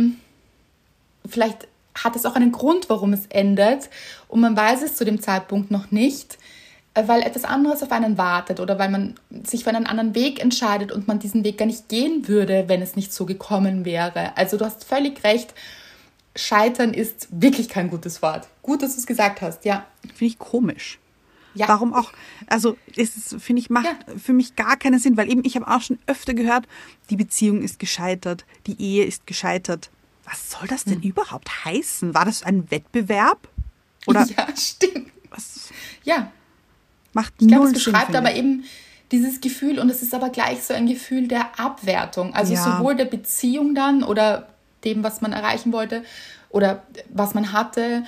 vielleicht hat es auch einen Grund, warum es endet und man weiß es zu dem Zeitpunkt noch nicht, weil etwas anderes auf einen wartet oder weil man sich für einen anderen Weg entscheidet und man diesen Weg gar nicht gehen würde, wenn es nicht so gekommen wäre. Also du hast völlig recht, Scheitern ist wirklich kein gutes Wort. Gut, dass du es gesagt hast, ja. Finde ich komisch. Ja. Warum auch? Also, es finde ich, macht Ja. für mich gar keinen Sinn, weil eben ich habe auch schon öfter gehört, die Beziehung ist gescheitert, die Ehe ist gescheitert. Was soll das Hm. denn überhaupt heißen? War das ein Wettbewerb? Oder ja, stimmt. was Ja, macht Ich glaube, es beschreibt aber eben dieses Gefühl und es ist aber gleich so ein Gefühl der Abwertung. Also Ja. sowohl der Beziehung dann oder dem, was man erreichen wollte oder was man hatte,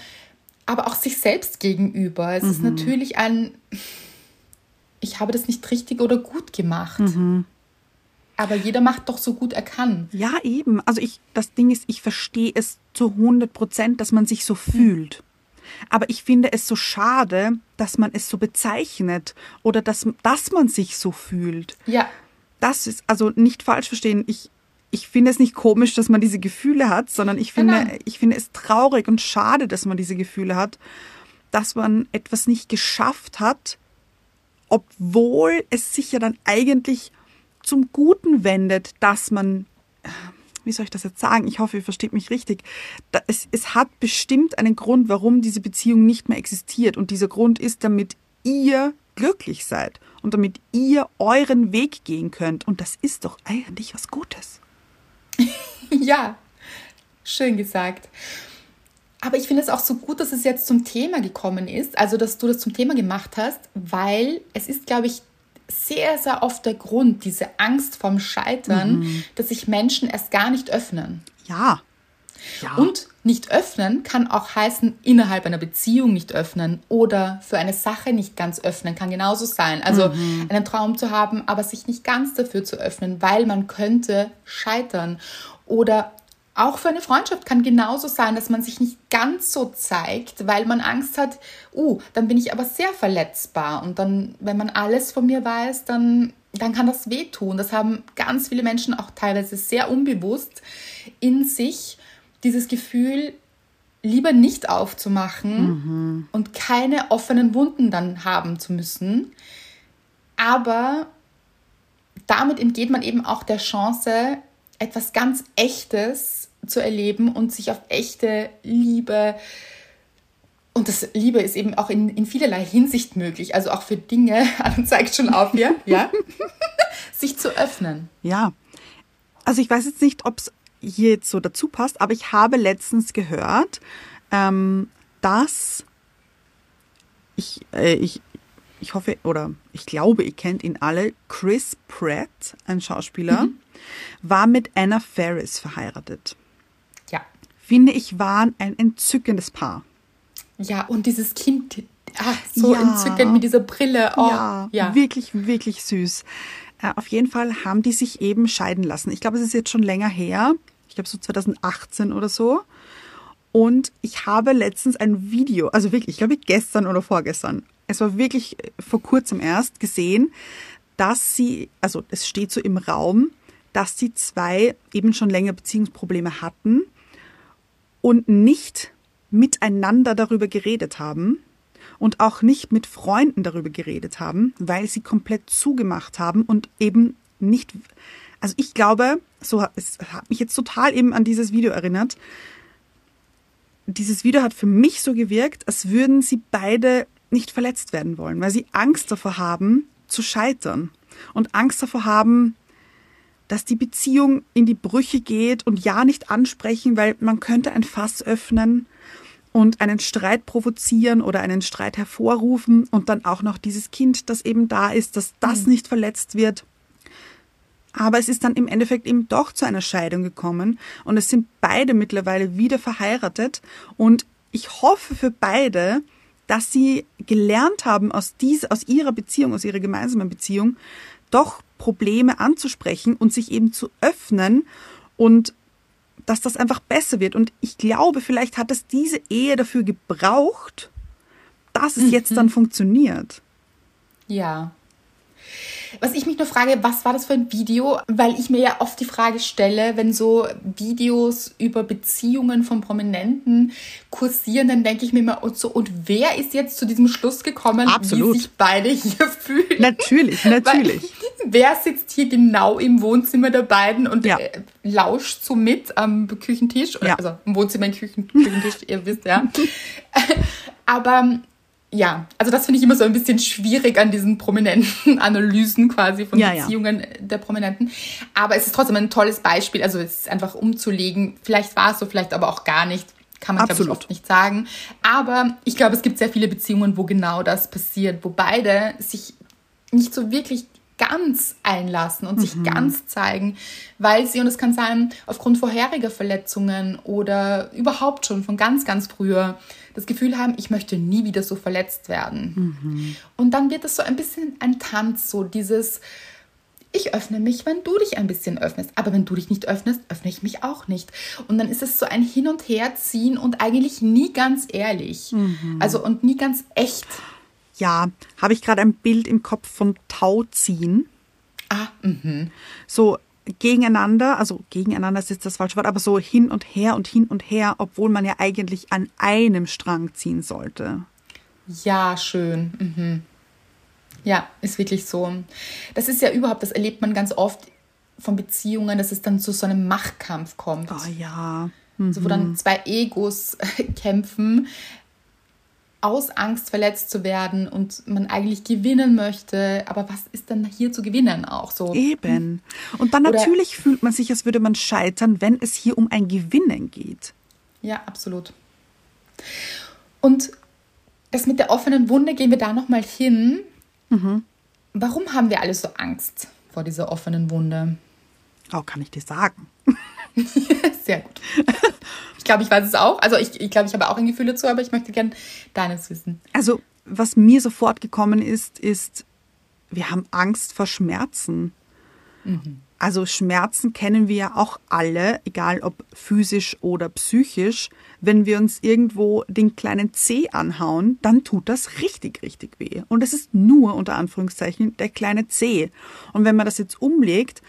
aber auch sich selbst gegenüber. Es Mhm. ist natürlich ein, ich habe das nicht richtig oder gut gemacht. Mhm. Aber jeder macht doch so gut er kann. Ja, eben. Also ich, das Ding ist, ich verstehe es zu 100 Prozent, dass man sich so fühlt. Aber ich finde es so schade, dass man es so bezeichnet oder dass, dass man sich so fühlt. Ja, Das ist, also nicht falsch verstehen, ich, ich finde es nicht komisch, dass man diese Gefühle hat, sondern ich finde, Genau. ich finde es traurig und schade, dass man diese Gefühle hat, dass man etwas nicht geschafft hat, obwohl es sich ja dann eigentlich zum Guten wendet, dass man, äh, wie soll ich das jetzt sagen? Ich hoffe, ihr versteht mich richtig. Es, es hat bestimmt einen Grund, warum diese Beziehung nicht mehr existiert. Und dieser Grund ist, damit ihr glücklich seid und damit ihr euren Weg gehen könnt. Und das ist doch eigentlich was Gutes. Ja, schön gesagt. Aber ich finde es auch so gut, dass es jetzt zum Thema gekommen ist, also dass du das zum Thema gemacht hast, weil es ist, glaube ich, sehr, sehr oft der Grund, diese Angst vom Scheitern, dass sich Menschen erst gar nicht öffnen. Ja. Ja. Und nicht öffnen kann auch heißen, innerhalb einer Beziehung nicht öffnen oder für eine Sache nicht ganz öffnen, kann genauso sein. Also einen Traum zu haben, aber sich nicht ganz dafür zu öffnen, weil man könnte scheitern. Oder auch für eine Freundschaft kann genauso sein, dass man sich nicht ganz so zeigt, weil man Angst hat, uh, dann bin ich aber sehr verletzbar. Und dann, wenn man alles von mir weiß, dann, dann kann das wehtun. Das haben ganz viele Menschen auch teilweise sehr unbewusst in sich, dieses Gefühl, lieber nicht aufzumachen und keine offenen Wunden dann haben zu müssen. Aber damit entgeht man eben auch der Chance, etwas ganz Echtes zu erleben und sich auf echte Liebe und das Liebe ist eben auch in, in vielerlei Hinsicht möglich, also auch für Dinge, zeigt schon auf hier, ja, sich zu öffnen. Ja. Also ich weiß jetzt nicht, ob es hier jetzt so dazu passt, aber ich habe letztens gehört, ähm, dass ich, äh, ich, ich hoffe oder ich glaube, ihr kennt ihn alle, Chris Pratt, ein Schauspieler. war mit Anna Ferris verheiratet. Finde ich, waren ein entzückendes Paar. Ja, und dieses Kind, ach, so ja. entzückend mit dieser Brille. Oh, ja, ja, wirklich, wirklich süß. Äh, auf jeden Fall haben die sich eben scheiden lassen. Ich glaube, es ist jetzt schon länger her. Ich glaube, so 2018 oder so. Und ich habe letztens ein Video, also wirklich, ich glaube gestern oder vorgestern, es war wirklich äh, vor kurzem erst gesehen, dass sie, also es steht so im Raum, dass die zwei eben schon länger Beziehungsprobleme hatten und nicht miteinander darüber geredet haben und auch nicht mit Freunden darüber geredet haben, weil sie komplett zugemacht haben und eben nicht, also ich glaube, so es hat mich jetzt total eben an dieses Video erinnert. Dieses Video hat für mich so gewirkt, als würden sie beide nicht verletzt werden wollen, weil sie Angst davor haben, zu scheitern und Angst davor haben, dass die Beziehung in die Brüche geht und ja nicht ansprechen, weil man könnte ein Fass öffnen und einen Streit provozieren oder einen Streit hervorrufen und dann auch noch dieses Kind, das eben da ist, dass das mhm. nicht verletzt wird. Aber es ist dann im Endeffekt eben doch zu einer Scheidung gekommen und es sind beide mittlerweile wieder verheiratet und ich hoffe für beide, dass sie gelernt haben aus, dieser, aus ihrer Beziehung, aus ihrer gemeinsamen Beziehung, doch Probleme anzusprechen und sich eben zu öffnen und dass das einfach besser wird. Und ich glaube, vielleicht hat es diese Ehe dafür gebraucht, dass es mhm. jetzt dann funktioniert. Ja, was ich mich nur frage, was war das für ein Video? Weil ich mir ja oft die Frage stelle, wenn so Videos über Beziehungen von Prominenten kursieren, dann denke ich mir immer, und so, und wer ist jetzt zu diesem Schluss gekommen, Absolut. wie sich beide hier fühlen? Natürlich, natürlich. Weil, wer sitzt hier genau im Wohnzimmer der beiden und ja. äh, lauscht so mit am Küchentisch? Ja. Also im Wohnzimmer, im Küchen, Küchentisch, ihr wisst ja. Aber ja, also das finde ich immer so ein bisschen schwierig an diesen prominenten Analysen quasi von ja, Beziehungen ja. der Prominenten. Aber es ist trotzdem ein tolles Beispiel. Also es ist einfach umzulegen. Vielleicht war es so, vielleicht aber auch gar nicht. Kann man, glaube ich, oft nicht sagen. Aber ich glaube, es gibt sehr viele Beziehungen, wo genau das passiert, wo beide sich nicht so wirklich ganz einlassen und mhm. sich ganz zeigen, weil sie, und es kann sein, aufgrund vorheriger Verletzungen oder überhaupt schon von ganz, ganz früher, das Gefühl haben, ich möchte nie wieder so verletzt werden. Mhm. Und dann wird es so ein bisschen ein Tanz, so dieses, ich öffne mich, wenn du dich ein bisschen öffnest. Aber wenn du dich nicht öffnest, öffne ich mich auch nicht. Und dann ist es so ein Hin- und Herziehen und eigentlich nie ganz ehrlich. Mhm. Also und nie ganz echt. Ja, habe ich gerade ein Bild im Kopf von Tauziehen. Ah, mhm. So gegeneinander, also gegeneinander ist jetzt das falsche Wort, aber so hin und her und hin und her, obwohl man ja eigentlich an einem Strang ziehen sollte. Ja, schön. Mhm. Ja, ist wirklich so. Das ist ja überhaupt, das erlebt man ganz oft von Beziehungen, dass es dann zu so einem Machtkampf kommt. Oh ja. Mhm. So, wo dann mhm. zwei Egos kämpfen, aus Angst verletzt zu werden und man eigentlich gewinnen möchte, aber was ist denn hier zu gewinnen auch so? Eben. Und dann Oder, natürlich fühlt man sich, als würde man scheitern, wenn es hier um ein Gewinnen geht. Ja, absolut. Und das mit der offenen Wunde gehen wir da noch mal hin. Mhm. Warum haben wir alle so Angst vor dieser offenen Wunde? Oh, kann ich dir sagen. Sehr gut. Ich glaube, ich weiß es auch. Also ich, ich glaube, ich habe auch ein Gefühl dazu, aber ich möchte gerne deines wissen. Also, was mir sofort gekommen ist, ist, wir haben Angst vor Schmerzen. Mhm. Also Schmerzen kennen wir ja auch alle, egal ob physisch oder psychisch. Wenn wir uns irgendwo den kleinen Zeh anhauen, dann tut das richtig, richtig weh. Und es ist nur unter Anführungszeichen der kleine Zeh. Und wenn man das jetzt umlegt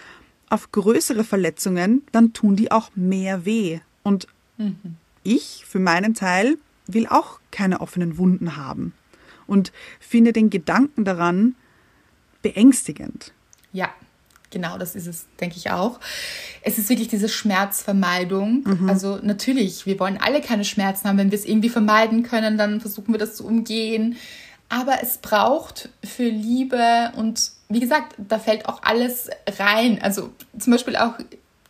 auf größere Verletzungen, dann tun die auch mehr weh. Und mhm. ich für meinen Teil will auch keine offenen Wunden haben und finde den Gedanken daran beängstigend. Ja, genau, das ist es, denke ich auch. Es ist wirklich diese Schmerzvermeidung. Mhm. Also natürlich, wir wollen alle keine Schmerzen haben. Wenn wir es irgendwie vermeiden können, dann versuchen wir das zu umgehen. Aber es braucht für Liebe und wie gesagt, da fällt auch alles rein. Also zum Beispiel auch,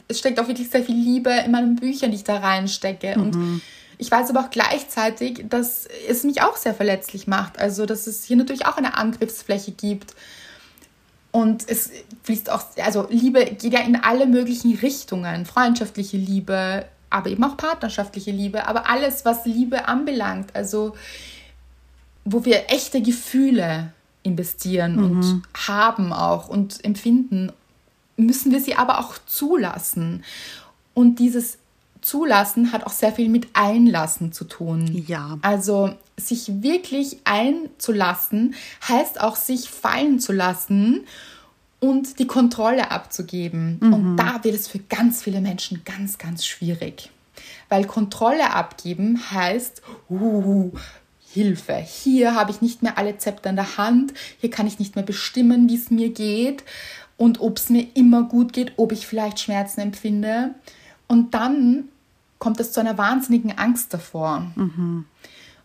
es steckt auch wirklich sehr viel Liebe in meinen Büchern, die ich da reinstecke. Mhm. Und ich weiß aber auch gleichzeitig, dass es mich auch sehr verletzlich macht. Also, dass es hier natürlich auch eine Angriffsfläche gibt. Und es fließt auch, also Liebe geht ja in alle möglichen Richtungen. Freundschaftliche Liebe, aber eben auch partnerschaftliche Liebe. Aber alles, was Liebe anbelangt, also wo wir echte Gefühle investieren mhm. und haben auch und empfinden, müssen wir sie aber auch zulassen. Und dieses Zulassen hat auch sehr viel mit Einlassen zu tun. Ja. Also sich wirklich einzulassen heißt auch sich fallen zu lassen und die Kontrolle abzugeben. Mhm. Und da wird es für ganz viele Menschen ganz, ganz schwierig. Weil Kontrolle abgeben heißt, uh, Hilfe. Hier habe ich nicht mehr alle Zepter in der Hand. Hier kann ich nicht mehr bestimmen, wie es mir geht und ob es mir immer gut geht, ob ich vielleicht Schmerzen empfinde. Und dann kommt es zu einer wahnsinnigen Angst davor. Mhm.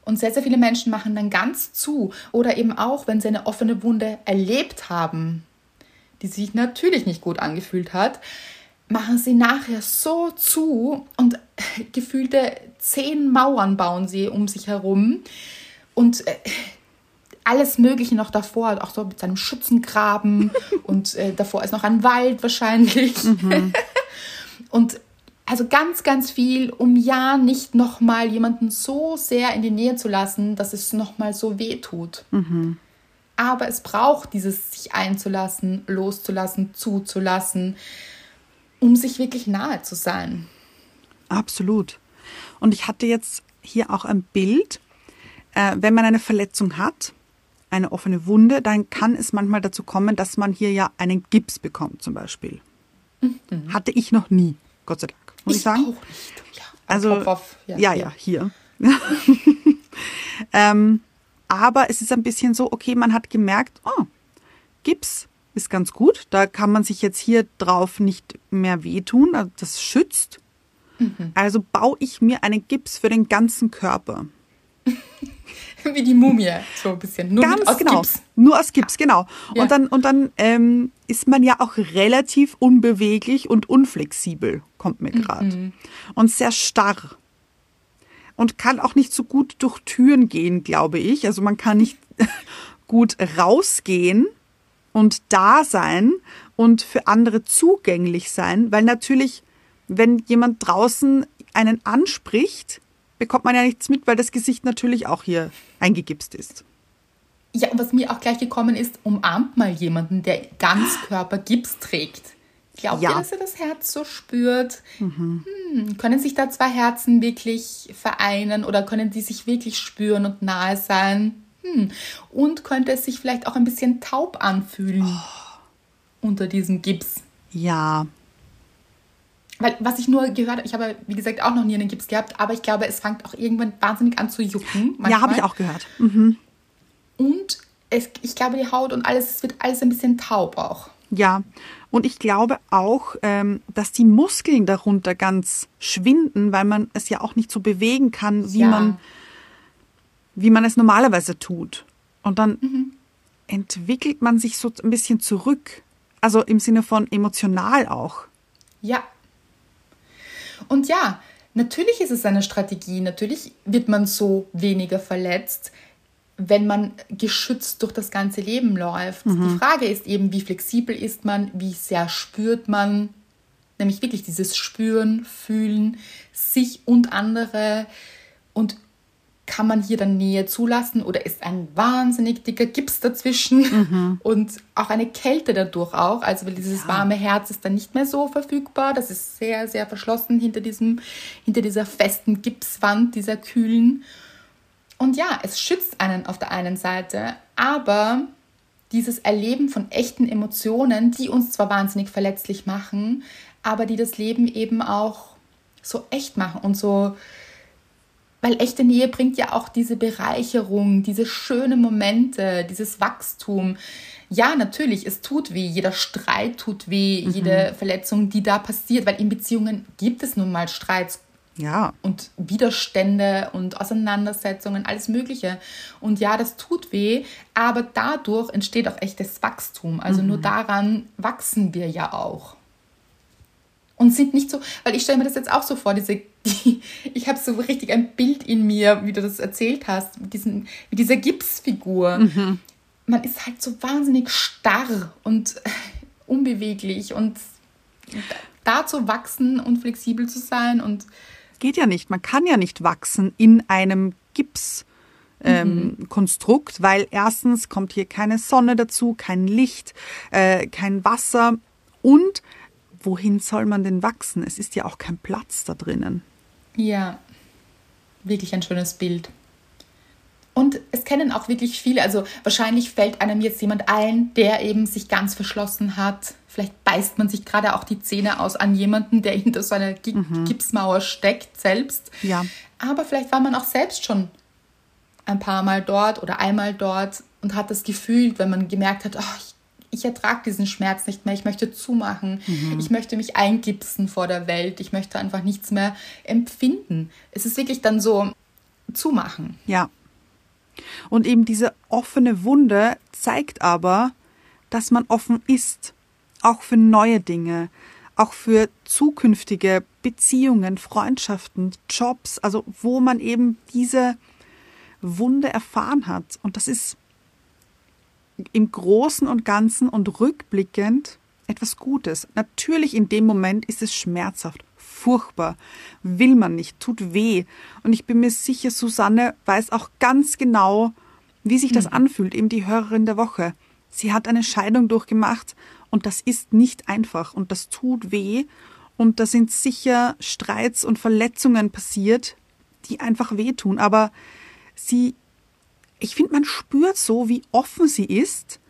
Und sehr, sehr viele Menschen machen dann ganz zu. Oder eben auch, wenn sie eine offene Wunde erlebt haben, die sich natürlich nicht gut angefühlt hat, machen sie nachher so zu und gefühlte zehn Mauern bauen sie um sich herum und äh, alles Mögliche noch davor, auch so mit seinem Schützengraben und äh, davor ist noch ein Wald wahrscheinlich. Mhm. und also ganz, ganz viel, um ja nicht nochmal jemanden so sehr in die Nähe zu lassen, dass es nochmal so weh tut. Mhm. Aber es braucht dieses sich einzulassen, loszulassen, zuzulassen, um sich wirklich nahe zu sein. Absolut. Und ich hatte jetzt hier auch ein Bild, äh, wenn man eine Verletzung hat, eine offene Wunde, dann kann es manchmal dazu kommen, dass man hier ja einen Gips bekommt zum Beispiel. Mhm. Hatte ich noch nie, Gott sei Dank muss ich, ich sagen. Auch nicht. Ja, also, auf, ja, ja, ja, hier. ähm, aber es ist ein bisschen so, okay, man hat gemerkt, oh, Gips ist ganz gut. Da kann man sich jetzt hier drauf nicht mehr wehtun. Also das schützt. Mhm. Also baue ich mir einen Gips für den ganzen Körper. Wie die Mumie, so ein bisschen. Nur Ganz aus genau. Gips. Nur aus Gips, genau. Ja. Und dann, und dann ähm, ist man ja auch relativ unbeweglich und unflexibel, kommt mir gerade. Mhm. Und sehr starr. Und kann auch nicht so gut durch Türen gehen, glaube ich. Also man kann nicht gut rausgehen und da sein und für andere zugänglich sein, weil natürlich, wenn jemand draußen einen anspricht, bekommt man ja nichts mit, weil das Gesicht natürlich auch hier eingegipst ist. Ja, und was mir auch gleich gekommen ist, umarmt mal jemanden, der Ganzkörpergips trägt. Glaubt ja. ihr, dass er das Herz so spürt? Mhm. Hm, können sich da zwei Herzen wirklich vereinen oder können die sich wirklich spüren und nahe sein? Hm. Und könnte es sich vielleicht auch ein bisschen taub anfühlen oh. unter diesem Gips? Ja, weil, was ich nur gehört habe, ich habe, wie gesagt, auch noch nie einen Gips gehabt, aber ich glaube, es fängt auch irgendwann wahnsinnig an zu jucken. Manchmal. Ja, habe ich auch gehört. Mhm. Und es, ich glaube, die Haut und alles, es wird alles ein bisschen taub auch. Ja, und ich glaube auch, ähm, dass die Muskeln darunter ganz schwinden, weil man es ja auch nicht so bewegen kann, wie ja. man wie man es normalerweise tut. Und dann mhm. entwickelt man sich so ein bisschen zurück. Also im Sinne von emotional auch. Ja, und ja, natürlich ist es eine Strategie, natürlich wird man so weniger verletzt, wenn man geschützt durch das ganze Leben läuft. Mhm. Die Frage ist eben, wie flexibel ist man, wie sehr spürt man, nämlich wirklich dieses Spüren, Fühlen, sich und andere und kann man hier dann Nähe zulassen oder ist ein wahnsinnig dicker Gips dazwischen mhm. und auch eine Kälte dadurch auch. Also weil dieses ja. warme Herz ist dann nicht mehr so verfügbar. Das ist sehr, sehr verschlossen hinter diesem, hinter dieser festen Gipswand, dieser kühlen. Und ja, es schützt einen auf der einen Seite, aber dieses Erleben von echten Emotionen, die uns zwar wahnsinnig verletzlich machen, aber die das Leben eben auch so echt machen und so weil echte Nähe bringt ja auch diese Bereicherung, diese schönen Momente, dieses Wachstum. Ja, natürlich, es tut weh. Jeder Streit tut weh, mhm. jede Verletzung, die da passiert, weil in Beziehungen gibt es nun mal Streits. Ja. Und Widerstände und Auseinandersetzungen, alles Mögliche. Und ja, das tut weh, aber dadurch entsteht auch echtes Wachstum. Also mhm. nur daran wachsen wir ja auch und sind nicht so, weil ich stelle mir das jetzt auch so vor, diese, die, ich habe so richtig ein Bild in mir, wie du das erzählt hast, mit, diesen, mit dieser Gipsfigur. Mhm. man ist halt so wahnsinnig starr und unbeweglich und da zu wachsen und flexibel zu sein und geht ja nicht. Man kann ja nicht wachsen in einem Gips. Ähm, mhm. Konstrukt, weil erstens kommt hier keine Sonne dazu, kein Licht, äh, kein Wasser und wohin soll man denn wachsen? Es ist ja auch kein Platz da drinnen. Ja, wirklich ein schönes Bild. Und es kennen auch wirklich viele, also wahrscheinlich fällt einem jetzt jemand ein, der eben sich ganz verschlossen hat. Vielleicht beißt man sich gerade auch die Zähne aus an jemanden, der hinter so einer mhm. Gipsmauer steckt selbst. Ja. Aber vielleicht war man auch selbst schon ein paar Mal dort oder einmal dort und hat das Gefühl, wenn man gemerkt hat, oh, ich, ertrage diesen Schmerz nicht mehr, ich möchte zumachen, mhm. ich möchte mich eingipsen vor der Welt, ich möchte einfach nichts mehr empfinden. Es ist wirklich dann so zumachen. Ja, und eben diese offene Wunde zeigt aber, dass man offen ist, auch für neue Dinge, auch für zukünftige Beziehungen, Freundschaften, Jobs, also wo man eben diese Wunde erfahren hat. Und das ist im Großen und Ganzen und rückblickend etwas Gutes. Natürlich in dem Moment ist es schmerzhaft, furchtbar, will man nicht, tut weh. Und ich bin mir sicher, Susanne weiß auch ganz genau, wie sich das mhm. anfühlt, eben die Hörerin der Woche. Sie hat eine Scheidung durchgemacht und das ist nicht einfach und das tut weh und da sind sicher Streits und Verletzungen passiert, die einfach wehtun. Aber sie, ich finde, man spürt so, wie offen sie ist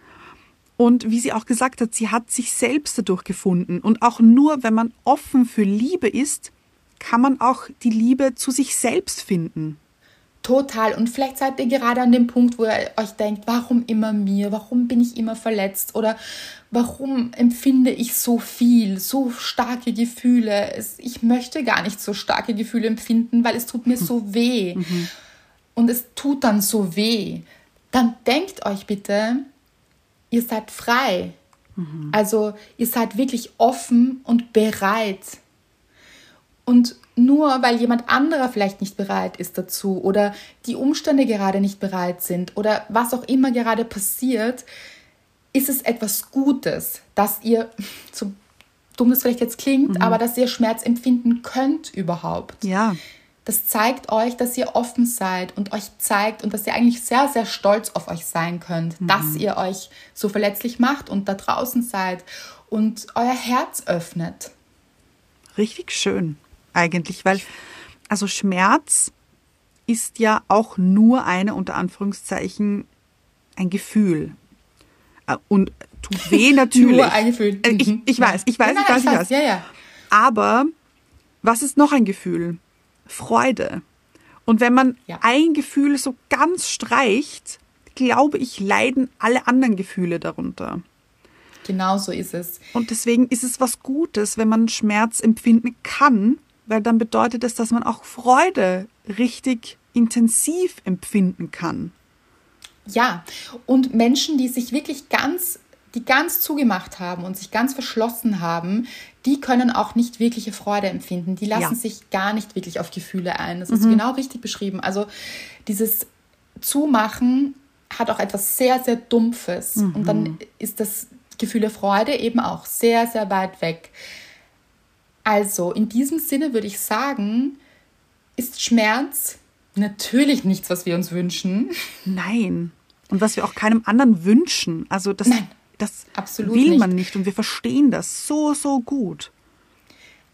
und wie sie auch gesagt hat, sie hat sich selbst dadurch gefunden. Und auch nur, wenn man offen für Liebe ist, kann man auch die Liebe zu sich selbst finden. Total. Und vielleicht seid ihr gerade an dem Punkt, wo ihr euch denkt, warum immer mir? Warum bin ich immer verletzt? Oder warum empfinde ich so viel, so starke Gefühle? ich möchte gar nicht so starke Gefühle empfinden, weil es tut mir so weh. Mhm. Und es tut dann so weh. Dann denkt euch bitte, ihr seid frei. Mhm. Also ihr seid wirklich offen und bereit. Und nur weil jemand anderer vielleicht nicht bereit ist dazu oder die Umstände gerade nicht bereit sind oder was auch immer gerade passiert, ist es etwas Gutes, dass ihr, so dumm das vielleicht jetzt klingt, mhm. aber dass ihr Schmerz empfinden könnt überhaupt. Ja das zeigt euch, dass ihr offen seid und euch zeigt und dass ihr eigentlich sehr, sehr stolz auf euch sein könnt, mhm. dass ihr euch so verletzlich macht und da draußen seid und euer Herz öffnet. Richtig schön, eigentlich, weil also Schmerz ist ja auch nur eine, unter Anführungszeichen, ein Gefühl. Äh, und tut weh natürlich. nur ein Gefühl. Ich, ich weiß, ich weiß, ja, ich weiß, ich weiß. Ja, ja. Aber was ist noch ein Gefühl? Freude. Und wenn man ja. ein Gefühl so ganz streicht, glaube ich, leiden alle anderen Gefühle darunter. Genau so ist es. Und deswegen ist es was Gutes, wenn man Schmerz empfinden kann, weil dann bedeutet es, dass man auch Freude richtig intensiv empfinden kann. Ja, und Menschen, die sich wirklich ganz die ganz zugemacht haben und sich ganz verschlossen haben, die können auch nicht wirkliche Freude empfinden. Die lassen ja. sich gar nicht wirklich auf Gefühle ein. Das mhm. ist genau richtig beschrieben. Also dieses Zumachen hat auch etwas sehr, sehr Dumpfes. Mhm. Und dann ist das Gefühl der Freude eben auch sehr, sehr weit weg. Also in diesem Sinne würde ich sagen, ist Schmerz natürlich nichts, was wir uns wünschen. Nein. Und was wir auch keinem anderen wünschen. Also das Nein. Das Absolut will man nicht und wir verstehen das so, so gut.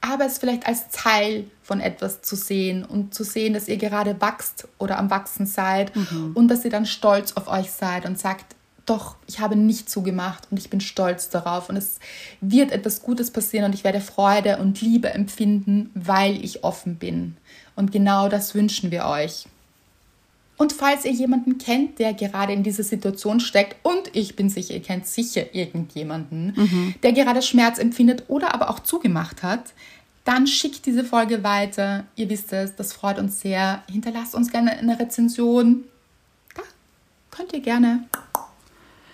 Aber es vielleicht als Teil von etwas zu sehen und zu sehen, dass ihr gerade wachst oder am Wachsen seid mhm. und dass ihr dann stolz auf euch seid und sagt, doch, ich habe nicht zugemacht und ich bin stolz darauf und es wird etwas Gutes passieren und ich werde Freude und Liebe empfinden, weil ich offen bin. Und genau das wünschen wir euch. Und falls ihr jemanden kennt, der gerade in dieser Situation steckt, und ich bin sicher, ihr kennt sicher irgendjemanden, mhm. der gerade Schmerz empfindet oder aber auch zugemacht hat, dann schickt diese Folge weiter. Ihr wisst es, das freut uns sehr. Hinterlasst uns gerne eine Rezension. Da könnt ihr gerne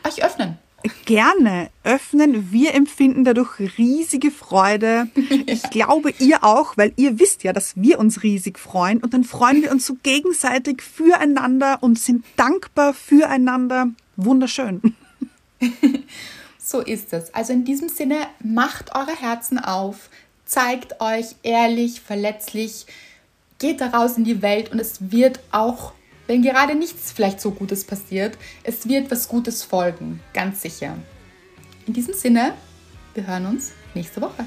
euch öffnen. Gerne öffnen. Wir empfinden dadurch riesige Freude. Ich glaube, ihr auch, weil ihr wisst ja, dass wir uns riesig freuen. Und dann freuen wir uns so gegenseitig füreinander und sind dankbar füreinander. Wunderschön. So ist es. Also in diesem Sinne, macht eure Herzen auf, zeigt euch ehrlich, verletzlich, geht daraus in die Welt und es wird auch, wenn gerade nichts vielleicht so Gutes passiert, es wird was Gutes folgen, ganz sicher. In diesem Sinne, wir hören uns nächste Woche.